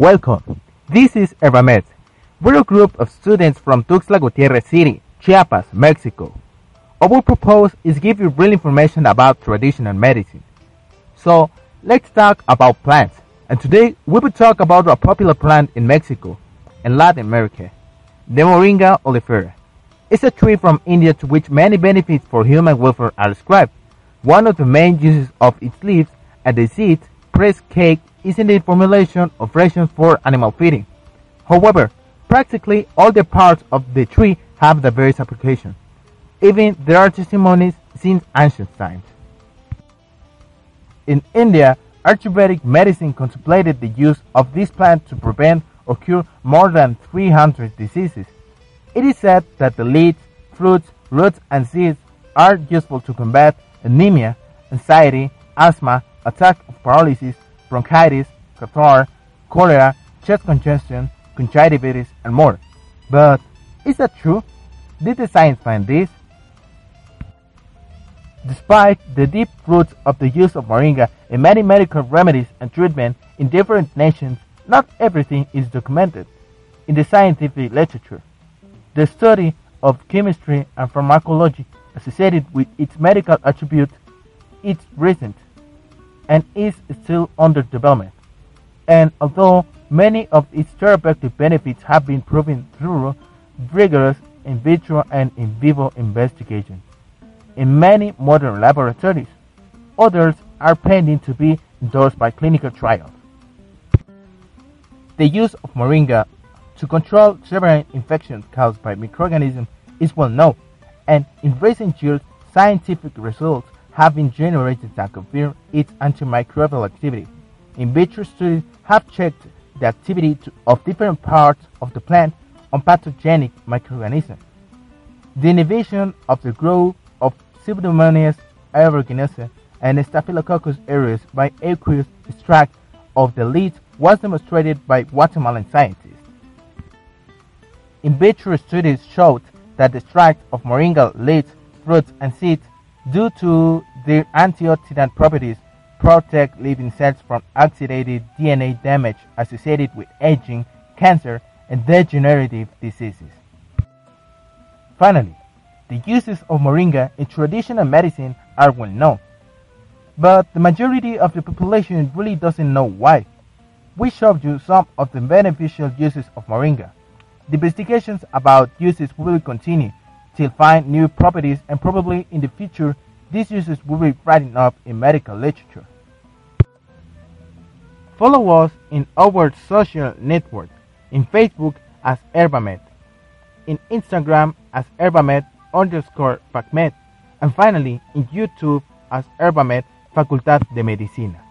Welcome. This is Herbamed. We're a group of students from Tuxtla Gutierrez City, Chiapas, Mexico. Our purpose is give you real information about traditional medicine. So, let's talk about plants. And today, we will talk about a popular plant in Mexico and Latin America, the Moringa oleifera. It's a tree from India to which many benefits for human welfare are ascribed. One of the main uses of its leaves and the seeds pressed cake is in the formulation of rations for animal feeding. However, practically all the parts of the tree have the various applications. Even there are testimonies since ancient times. In India, Ayurvedic medicine contemplated the use of this plant to prevent or cure more than 300 diseases. It is said that the leaves, fruits, roots, and seeds are useful to combat anemia, anxiety, asthma, attack of paralysis, bronchitis, catarrh, cholera, chest congestion, conjunctivitis, and more. But is that true? Did the science find this? Despite the deep roots of the use of moringa in many medical remedies and treatment in different nations, not everything is documented in the scientific literature. The study of chemistry and pharmacology associated with its medical attributes is recent and is still under development. And although many of its therapeutic benefits have been proven through rigorous in vitro and in vivo investigations in many modern laboratories, others are pending to be endorsed by clinical trials. The use of moringa to control several infections caused by microorganisms is well known, and in recent years, scientific results have been generated that confirm its antimicrobial activity. In vitro studies have checked the activity of different parts of the plant on pathogenic microorganisms. The inhibition of the growth of Pseudomonas aeruginosa and Staphylococcus aureus by aqueous extract of the leaves was demonstrated by Guatemalan scientists. In vitro studies showed that the extract of moringa leaves, fruits, and seeds, due to their antioxidant properties, protect living cells from oxidative DNA damage associated with aging, cancer, and degenerative diseases. Finally, the uses of moringa in traditional medicine are well known, but the majority of the population really doesn't know why. We showed you some of the beneficial uses of moringa. The investigations about uses will continue till find new properties and probably in the future these uses will be written up in medical literature. Follow us in our social network in Facebook as Herbamed, in Instagram as Herbamed underscore PacMed, and finally in YouTube as Herbamed Facultad de Medicina.